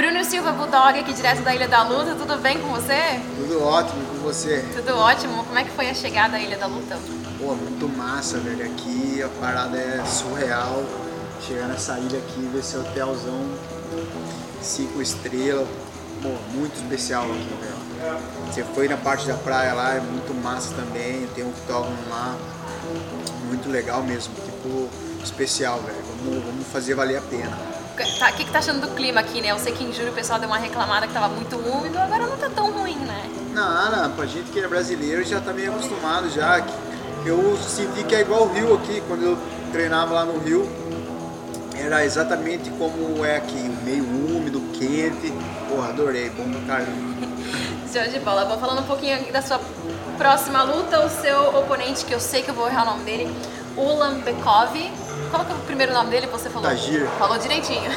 Bruno Silva Bulldog aqui direto da Ilha da Luta, tudo bem com você? Tudo ótimo com você. Tudo ótimo. Como é que foi a chegada à Ilha da Luta? Pô, muito massa, velho. Aqui a parada é surreal. Chegar nessa ilha aqui, ver esse hotelzão cinco estrelas. Pô, muito especial aqui, velho. Você foi na parte da praia lá, é muito massa também. Tem um octógono lá. Muito legal mesmo. Tipo, especial, velho. Vamos, vamos fazer valer a pena. Tá, o que, que tá achando do clima aqui, né? Eu sei que em julho o pessoal deu uma reclamada que tava muito úmido, agora não tá tão ruim, né? Não, não, pra gente que é brasileiro já tá meio acostumado já. Eu senti que é igual o Rio aqui, quando eu treinava lá no Rio, era exatamente como é aqui, meio úmido, quente. Porra, adorei, bom pra caramba. Show de bola. Vou falando um pouquinho aqui da sua próxima luta, o seu oponente, que eu sei que eu vou errar o nome dele, Ulan Bekov. Qual que é o primeiro nome dele? Você falou? Tagir. Falou direitinho.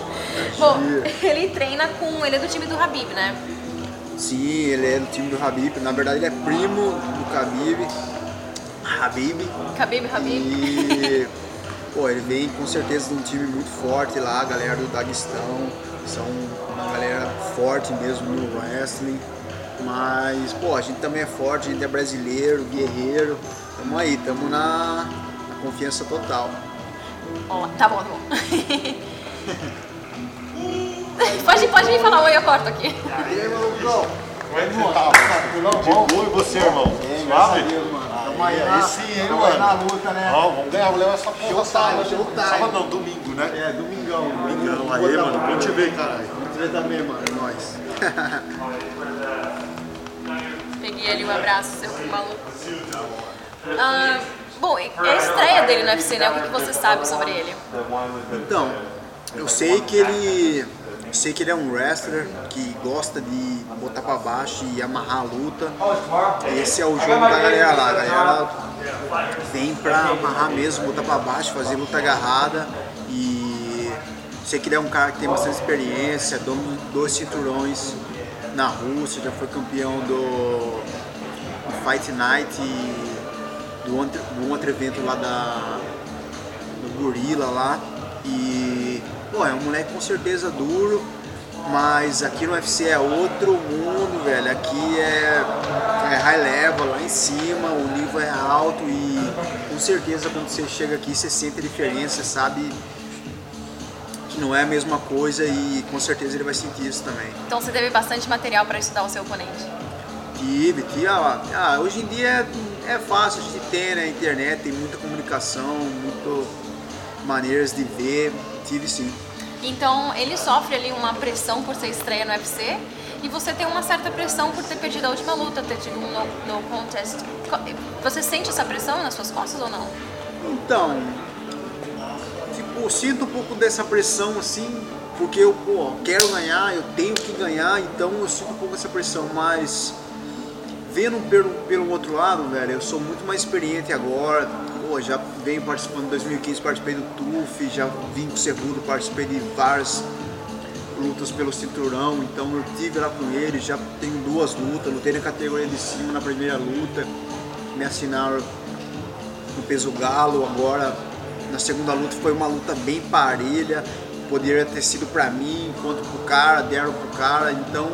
Bom, ele treina com. Ele é do time do Habib, né? Sim, ele é do time do Habib. Na verdade, ele é primo do Khabib. Habib. Khabib, Habib. E, pô, ele vem com certeza de um time muito forte lá, a galera do Daguestão. São uma galera forte mesmo no wrestling. Mas, pô, a gente também é forte, a gente é brasileiro, guerreiro. Tamo aí, tamo na, na confiança total. Ó, tá bom, tá bom. pode, pode vir falar oi, eu corto aqui. E aí, malucão? Como é que você tá? De boa e você, irmão? Bem, Suave? Deus, mano. Tamo aí, sim, hein, mano? na luta, né? Ó, vamos ganhar, vamos levar essa porra sábado. Sábado não, domingo, né? É, domingão. Domingão, aí, mano, bom te ver, caralho. Vamos te ver também, mano. É nóis. Peguei ali o abraço, seu maluco. Ah, bom, é a estreia dele no UFC, né? O que, que você sabe sobre ele? Então, eu sei que ele. Sei que ele é um wrestler que gosta de botar pra baixo e amarrar a luta. Esse é o jogo da galera lá. A galera vem pra amarrar mesmo, botar pra baixo, fazer luta agarrada. E sei que ele é um cara que tem bastante experiência, dois cinturões na Rússia, já foi campeão do Fight Night e do outro, do outro evento lá da, do Gorila lá. E, pô, é um moleque com certeza duro, mas aqui no UFC é outro mundo, velho. Aqui é, é high level, lá em cima, o nível é alto e com certeza quando você chega aqui você sente a diferença, sabe que não é a mesma coisa e com certeza ele vai sentir isso também. Então você teve bastante material para estudar o seu oponente. Tive, tive. Ah, ah, hoje em dia é, fácil, a gente tem né, internet, tem muita comunicação, muitas maneiras de ver. Tive sim. Então ele sofre ali uma pressão por ser estreia no UFC e você tem uma certa pressão por ter perdido a última luta, ter tido um no, no contest. Você sente essa pressão nas suas costas ou não? Então, tipo, sinto um pouco dessa pressão assim, porque eu pô, quero ganhar, eu tenho que ganhar, então eu sinto um pouco dessa pressão, mas vendo pelo, pelo outro lado, velho, eu sou muito mais experiente agora. Pô, já venho participando em 2015, participei do TUF, já vim com o Cerrudo, participei de várias lutas pelo cinturão, então eu tive lá com ele, já tenho duas lutas, lutei na categoria de cima na primeira luta, me assinaram no peso galo, agora na segunda luta foi uma luta bem parelha, poderia ter sido pra mim, enquanto pro cara, deram pro cara, então,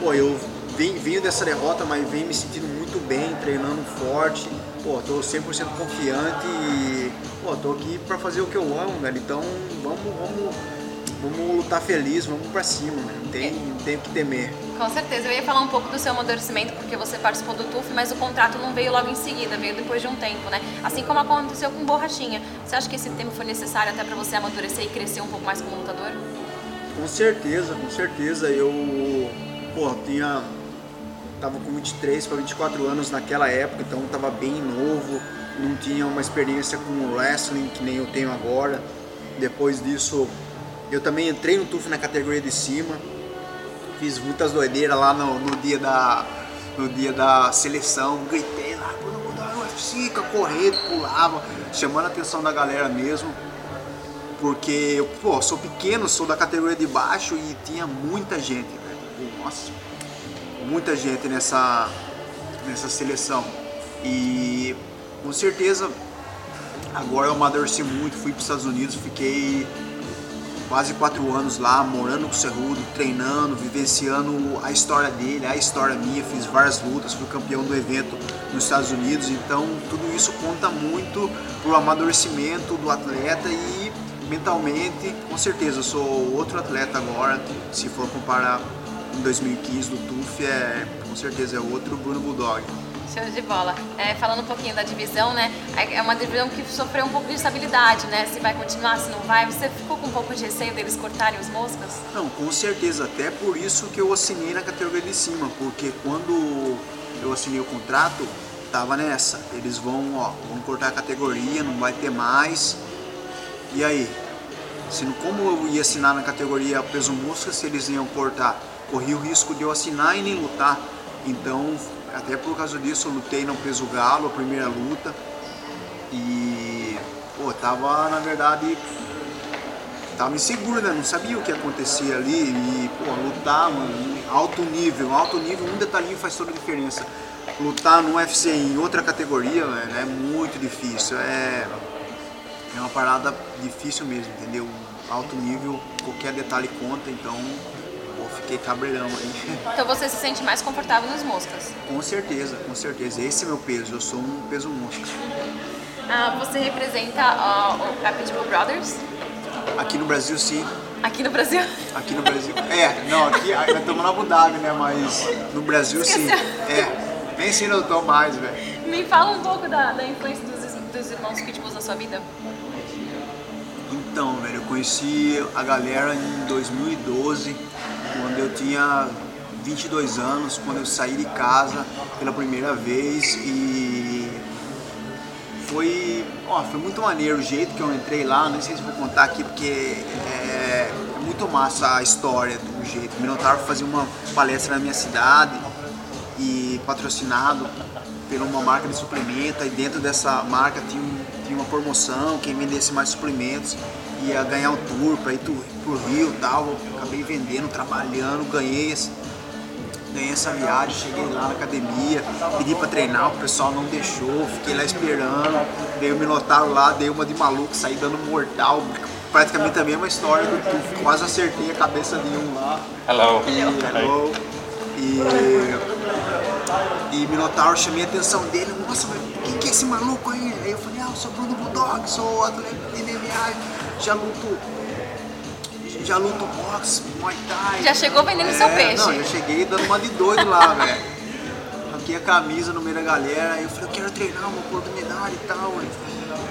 pô, eu vim, vinha dessa derrota, mas venho me sentindo muito bem, treinando forte, pô, tô 100% confiante e, pô, tô aqui pra fazer o que eu amo, velho, então vamos, vamos, vamos lutar feliz, vamos pra cima, né? não tem, não tem o que temer. Com certeza, eu ia falar um pouco do seu amadurecimento, porque você participou do TUF, mas o contrato não veio logo em seguida, veio depois de um tempo, né? Assim como aconteceu com Borrachinha. Você acha que esse tempo foi necessário até para você amadurecer e crescer um pouco mais como lutador? Com certeza, com certeza. Eu, pô, tinha. Tava com 23 para 24 anos naquela época, então tava bem novo, não tinha uma experiência com wrestling que nem eu tenho agora. Depois disso, eu também entrei no TUF na categoria de cima, fiz muitas doideiras lá no, no dia da no dia da seleção, gritei lá, todo mundo ah, fica correndo, pulava, chamando a atenção da galera mesmo porque eu pô, sou pequeno, sou da categoria de baixo e tinha muita gente, velho. Pô, Nossa, muita gente nessa, nessa seleção. E com certeza Agora eu amadureci muito, fui para os Estados Unidos, fiquei quase quatro anos lá, morando com o Cerrudo, treinando, vivenciando a história dele, a história minha, fiz várias lutas, fui campeão do evento nos Estados Unidos, então tudo isso conta muito pro amadurecimento do atleta e mentalmente, com certeza, eu sou outro atleta agora, se for comparar em 2015 do TUF, é, com certeza é outro Bruno Bulldog. Show de bola. É, falando um pouquinho da divisão, né? É uma divisão que sofreu um pouco de estabilidade, né? Se vai continuar, se não vai. Você ficou com um pouco de receio deles cortarem os moscas? Não, com certeza. Até por isso que eu assinei na categoria de cima, porque quando eu assinei o contrato, tava nessa. Eles vão, ó, vão cortar a categoria, não vai ter mais. E aí? Se, como eu ia assinar na categoria peso mosca, se eles iam cortar, corria o risco de eu assinar e nem lutar. Então até por causa disso eu lutei no peso galo, a primeira luta. E pô, tava na verdade tava inseguro, né? Não sabia o que acontecia ali e pô, lutar em alto nível, alto nível, um detalhinho faz toda a diferença. Lutar no UFC em outra categoria velho, é muito difícil, é, é uma parada difícil mesmo, entendeu? Alto nível, qualquer detalhe conta, então fiquei cabreirão aí. Então você se sente mais confortável nos moscas? Com certeza, com certeza. Esse é meu peso, eu sou um peso mosca. Ah, você representa uh, a Pitbull Brothers? Aqui no Brasil, sim. Aqui no Brasil? Aqui no Brasil. É, não, aqui nós estamos na Abu Dhabi, né? Mas no Brasil, Esqueceu. sim. É, nem sei tô mais, velho. Me fala um pouco da, da influência dos, dos irmãos Pitbulls na sua vida. Então, velho, eu conheci a galera em 2012 quando eu tinha 22 anos, quando eu saí de casa pela primeira vez e foi, ó, foi muito maneiro o jeito que eu entrei lá, não sei se vou contar aqui porque é, é muito massa a história do jeito. O Minotauro fazia uma palestra na minha cidade e patrocinado por uma marca de suplemento e dentro dessa marca tinha, um, tinha uma promoção, quem vendesse mais suplementos ia ganhar um tour para ir pro Rio e tal. Acabei vendendo, trabalhando, ganhei, ganhei essa viagem, cheguei lá na academia, pedi para treinar, o pessoal não deixou, fiquei lá esperando, dei o Minotauro lá, dei uma de maluco, saí dando mortal, praticamente a mesma história do tu, quase acertei a cabeça de um lá. Hello. E, hello. E, e Minotauro, chamei a atenção dele, nossa, mas quem que é esse maluco aí? Aí eu falei, ah, eu sou Bruno Bulldog, sou atleta de MMA já luto já luto boxe, muay thai. Já chegou vendendo é, seu peixe. Não, já cheguei dando uma de doido lá, velho. Aqui a camisa no meio da galera, aí eu falei, eu quero treinar uma oportunidade e tal. Ele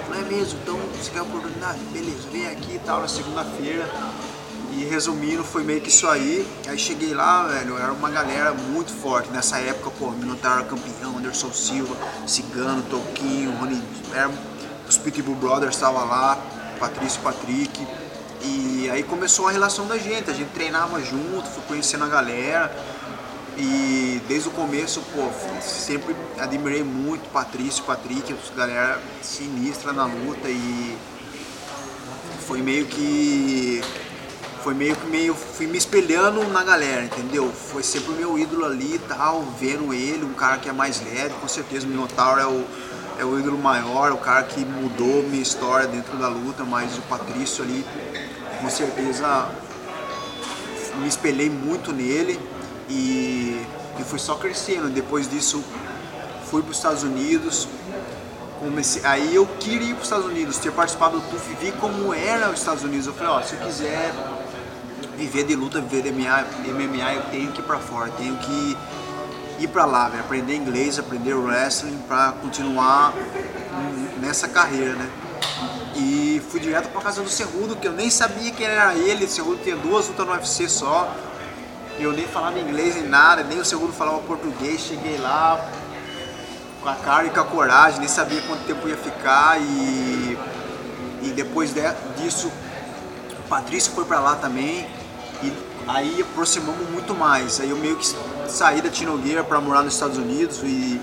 falou, é mesmo, então você quer oportunidade? Beleza, vem aqui e tal, na segunda-feira. E resumindo, foi meio que isso aí. Aí cheguei lá, velho, era uma galera muito forte. Nessa época, pô, Minotauro campeão, Anderson Silva, Cigano, Toquinho, Rony, era, os Pitbull Brothers estavam lá. Patrício Patrick. E aí começou a relação da gente, a gente treinava junto, fui conhecendo a galera. E desde o começo, pô, sempre admirei muito Patrício, Patrick, galera sinistra na luta e foi meio que foi meio que meio fui me espelhando na galera, entendeu? Foi sempre o meu ídolo ali e tal, vendo ele, um cara que é mais leve, com certeza o Minotauro é o é o ídolo maior, o cara que mudou minha história dentro da luta, mas o Patrício ali, com certeza, me espelhei muito nele e, e fui só crescendo. Depois disso, fui para os Estados Unidos, comecei, aí eu queria ir para os Estados Unidos, ter participado do TUF, vi como era os Estados Unidos. Eu falei, ó, se eu quiser viver de luta, viver de MMA, MMA eu tenho que ir para fora, tenho que ir para lá, véio, aprender inglês, aprender wrestling para continuar nessa carreira, né? E fui direto para casa do Cerrudo, que eu nem sabia quem era ele. O Cerrudo tinha duas lutas no UFC só. Eu nem falava inglês nem nada, nem o Cerrudo falava português. Cheguei lá com a cara e com a coragem, nem sabia quanto tempo ia ficar. E, e depois de, disso, o Patrício foi para lá também. E aí aproximamos muito mais. Aí eu meio que saí da Tinogueira para morar nos Estados Unidos e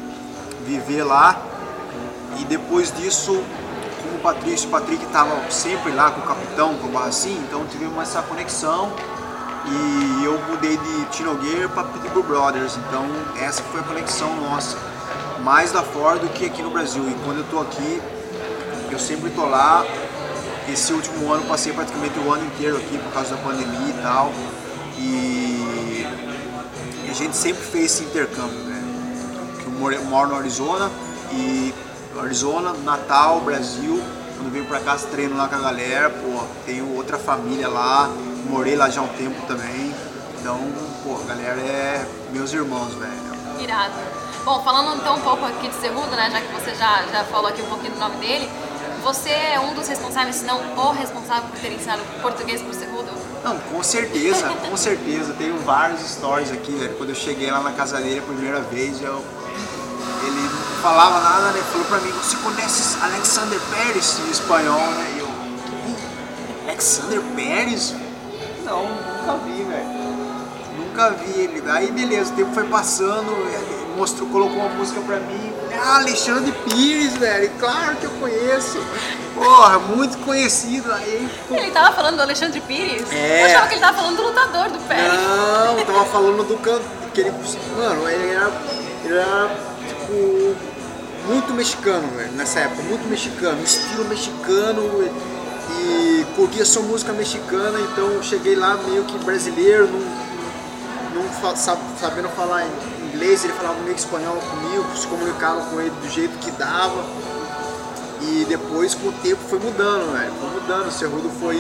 viver lá. E depois disso, como o Patrício, o Patrick estava sempre lá com o capitão, com o Barracin, então tivemos essa conexão. E eu mudei de Tinogueira para Pitbull Brothers, então essa foi a conexão nossa, mais da fora do que aqui no Brasil. E quando eu estou aqui, eu sempre tô lá. Esse último ano passei praticamente o ano inteiro aqui por causa da pandemia e tal. E a gente sempre fez esse intercâmbio, né? Eu moro, moro no Arizona e Arizona, Natal, Brasil. Quando venho pra cá, treino lá com a galera, pô, tenho outra família lá, morei lá já há um tempo também. Então, pô, a galera é meus irmãos, velho. Irado. Bom, falando então um pouco aqui de Cerrudo, né, já que você já, já falou aqui um pouquinho do nome dele, você é um dos responsáveis, se não o responsável por ter ensinado português pro Cerrudo? Não, com certeza, com certeza. Tenho vários stories aqui, velho. Quando eu cheguei lá na casa dele a primeira vez, eu, ele não falava nada, né? Falou pra mim, você conhece Alexander Pérez em espanhol, né? E eu, "Ih, Alexander Pérez? Não, nunca vi, velho. Nunca vi ele. Aí beleza, o tempo foi passando, mostrou, colocou uma música pra mim. Ah, Alexandre Pires, velho. Claro que eu conheço. Porra, muito conhecido. Aí, Ele tava falando do Alexandre Pires? É. Eu achava que ele tava falando do lutador, do Pérez. Não, eu tava falando do canto. Que ele, mano, ele era, ele era tipo muito mexicano, velho, nessa época, muito mexicano, estilo mexicano e, curtia só música mexicana, então eu cheguei lá meio que brasileiro, não, não fa- sabendo falar inglês, ele falava meio espanhol comigo, se comunicava com ele do jeito que dava. E depois com o tempo foi mudando, velho. Foi mudando. O Cerrudo foi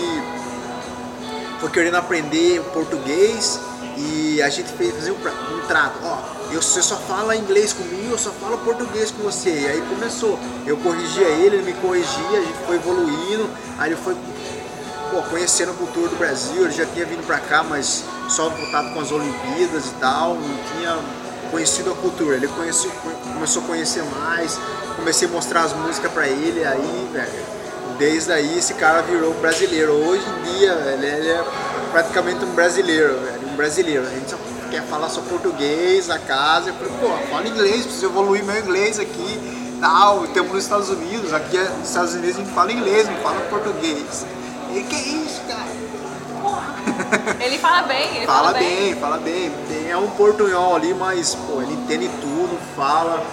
foi querendo aprender português e a gente fez um, um trato. Ó, eu, você só fala inglês comigo, eu só falo português com você. E aí começou. Eu corrigia ele, ele me corrigia, a gente foi evoluindo. Aí ele foi pô, conhecendo a cultura do Brasil, ele já tinha vindo pra cá, mas só no contato com as Olimpíadas e tal, não tinha conhecido a cultura. Ele conheceu, começou a conhecer mais, comecei a mostrar as músicas pra ele, aí, velho, desde aí esse cara virou brasileiro. Hoje em dia, velho, ele é praticamente um brasileiro, velho, um brasileiro. A gente só quer falar só português na casa. Eu falei, pô, fala inglês, preciso evoluir meu inglês aqui, tal. Temos nos Estados Unidos, aqui é- nos Estados Unidos a gente fala inglês, não fala português. E que isso, cara? Ele fala bem, ele Fala bem, fala bem. É um portunhol ali, mas, pô, ele entende tudo, fala.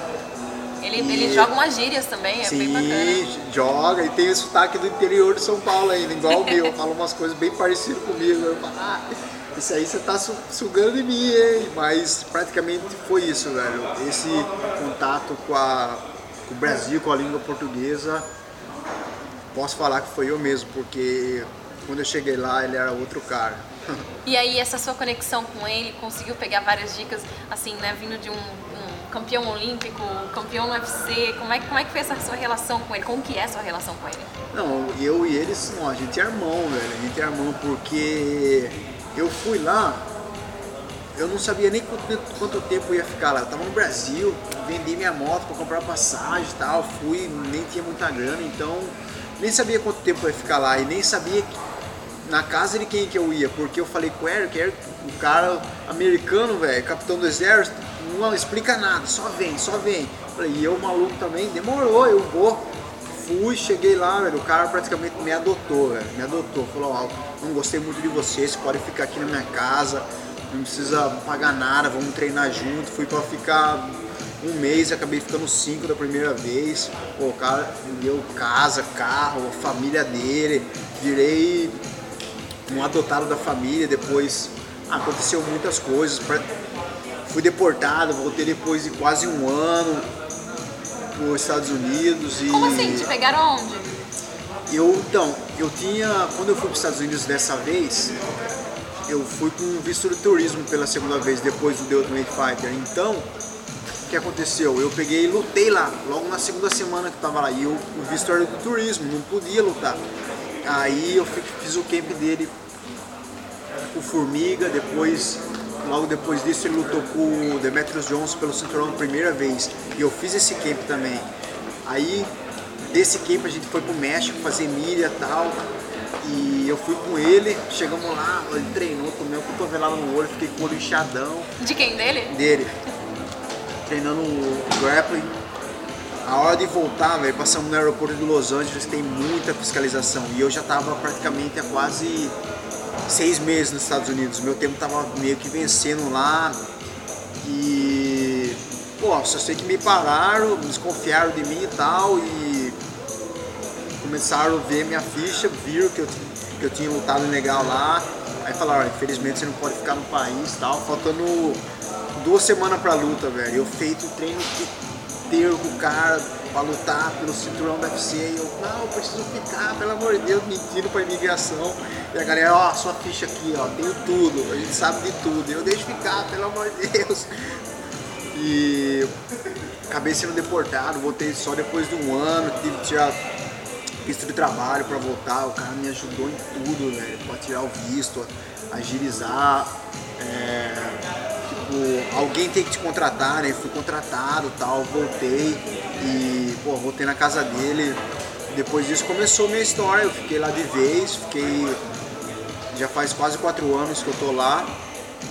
Ele, ele E- joga umas gírias também, é bem bacana. Sim, joga e tem o sotaque do interior de São Paulo ainda, igual o meu. Fala umas coisas bem parecidas comigo. Eu falo, ah, isso aí você tá su- sugando de mim, hein? Mas praticamente foi isso, velho. Esse contato com, a, com o Brasil, com a língua portuguesa, posso falar que foi eu mesmo, porque quando eu cheguei lá ele era outro cara. E aí, essa sua conexão com ele, conseguiu pegar várias dicas, assim, né, vindo de um, um campeão olímpico, campeão UFC, como é, que- como é que foi essa sua relação com ele? Como que é a sua relação com ele? Não, eu e eles, não, a gente é irmão, velho. A gente é irmão porque eu fui lá, eu não sabia nem quanto, quanto tempo eu ia ficar lá. Eu tava no Brasil, vendi minha moto pra comprar passagem e tal, fui, nem tinha muita grana, então nem sabia quanto tempo eu ia ficar lá e nem sabia que- na casa de quem que eu ia, porque eu falei com o Eric, Eric, o cara americano, velho, capitão do exército, não explica nada, só vem, só vem. Falei, e eu maluco também, demorou, eu vou. Fui, cheguei lá, velho, o cara praticamente me adotou, velho, me adotou. Falou, ó, não gostei muito de você, você pode ficar aqui na minha casa, não precisa pagar nada, vamos treinar junto. Fui pra ficar um mês, acabei ficando cinco da primeira vez. Pô, o cara me deu casa, carro, família dele, virei um adotado da família, depois aconteceu muitas coisas. Fui deportado, voltei depois de quase um ano para os Estados Unidos e Como assim? Te pegaram onde? eu então, eu tinha, quando eu fui para os Estados Unidos dessa vez, eu fui com um visto de turismo pela segunda vez depois do The Ultimate Fighter. Então, o que aconteceu? Eu peguei e lutei lá, logo na segunda semana que eu tava lá. E eu, o visto era do turismo, não podia lutar. Aí eu fi- fiz o camp dele com o Formiga, depois, logo depois disso ele lutou com o Demetrius Johnson pelo cinturão a primeira vez. E eu fiz esse camp também. Aí desse camp a gente foi pro México fazer milha e tal. E eu fui com ele, chegamos lá, ele treinou, tomei uma cotovelada no olho, fiquei com o olho inchadão De quem dele? dele, treinando o grappling. A hora de voltar, velho, passamos no aeroporto de Los Angeles, tem muita fiscalização. E eu já tava praticamente há quase seis meses nos Estados Unidos. Meu tempo tava meio que vencendo lá. E. Pô, só sei que me pararam, desconfiaram de mim e tal. E. começaram a ver minha ficha, viram que eu, que eu tinha lutado legal lá. Aí falaram, infelizmente você não pode ficar no país e tal. Faltando duas semanas pra luta, velho. Eu feito o treino inteiro com o cara pra lutar pelo cinturão da UFC. E eu, não, eu preciso ficar, pelo amor de Deus, mentindo pra imigração. E a galera, ó, sua ficha aqui, ó, tenho tudo, a gente sabe de tudo. Eu deixo ficar, pelo amor de Deus. E acabei sendo deportado, voltei só depois de um ano, tive que tirar visto de trabalho pra voltar, o cara me ajudou em tudo, velho, pra tirar o visto, agilizar. É, tipo, alguém tem que te contratar, né? Fui contratado tal, voltei e pô, voltei na casa dele. Depois disso começou minha história, eu fiquei lá de vez, fiquei. Já faz quase quatro anos que eu tô lá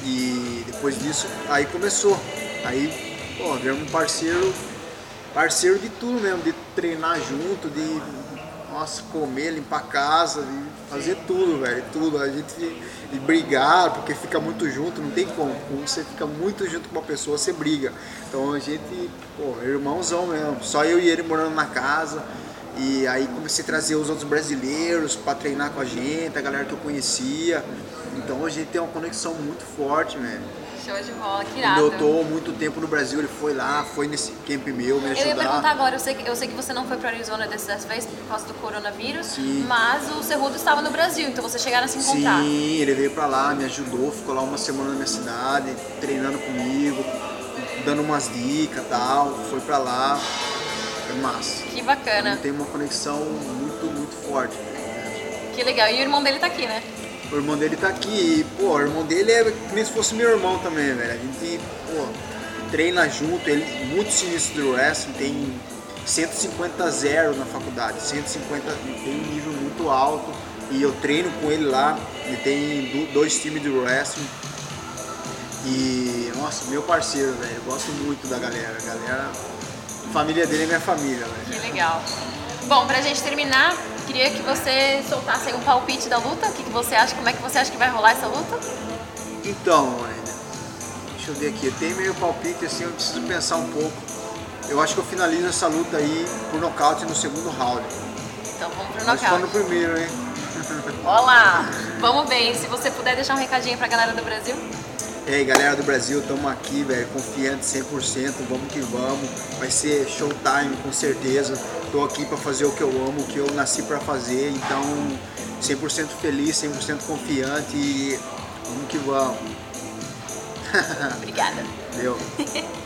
e depois disso aí começou. Aí, pô, viramos um parceiro, parceiro de tudo mesmo, de treinar junto, de nossa, comer, limpar a casa, fazer tudo, velho, tudo. A gente de brigar, porque fica muito junto, não tem como. Quando você fica muito junto com uma pessoa, você briga. Então a gente, pô, irmãozão mesmo. Só eu e ele morando na casa. E aí comecei a trazer os outros brasileiros para treinar com a gente, a galera que eu conhecia. Então a gente tem uma conexão muito forte, velho. Show de bola, que Quando irado. eu tô muito tempo no Brasil, ele foi lá, foi nesse camp meu me Eu ia perguntar ajudar. agora, eu sei, que, eu sei que você não foi para Arizona dessa vez por causa do coronavírus, Sim. mas o Cerrudo estava no Brasil, então vocês chegaram a se encontrar. Sim, ele veio pra lá, me ajudou, ficou lá uma semana na minha cidade, treinando comigo, dando umas dicas e tal. Foi pra lá, foi massa. Que bacana, Então tem uma conexão muito, muito forte. né? que legal. E o irmão dele tá aqui, né? O irmão dele tá aqui e, pô, o irmão dele é nem se fosse meu irmão também, velho. A gente, pô, treina junto, ele muito sinistro do wrestling, tem 150 zero na faculdade, 150, ele tem um nível muito alto e eu treino com ele lá, ele tem do- dois times de wrestling e, nossa, meu parceiro, velho, gosto muito da galera, a galera, a família dele é minha família, velho. Que legal. Bom, pra gente terminar, queria que você soltasse aí um palpite da luta. O que, que você acha? Como é que você acha que vai rolar essa luta? Então, deixa eu ver aqui. Tem meio palpite assim, eu preciso pensar um pouco. Eu acho que eu finalizo essa luta aí por nocaute no segundo round. Então vamos pro Mas só no nocaute. primeiro, hein? Olá! Vamos ver, se você puder deixar um recadinho pra galera do Brasil. E aí, galera do Brasil, estamos aqui, velho, confiante 100%, vamos que vamos. Vai ser showtime, com certeza. Tô aqui para fazer o que eu amo, o que eu nasci para fazer, então 100% feliz, 100% confiante e vamos que vamos. Obrigada. Deu.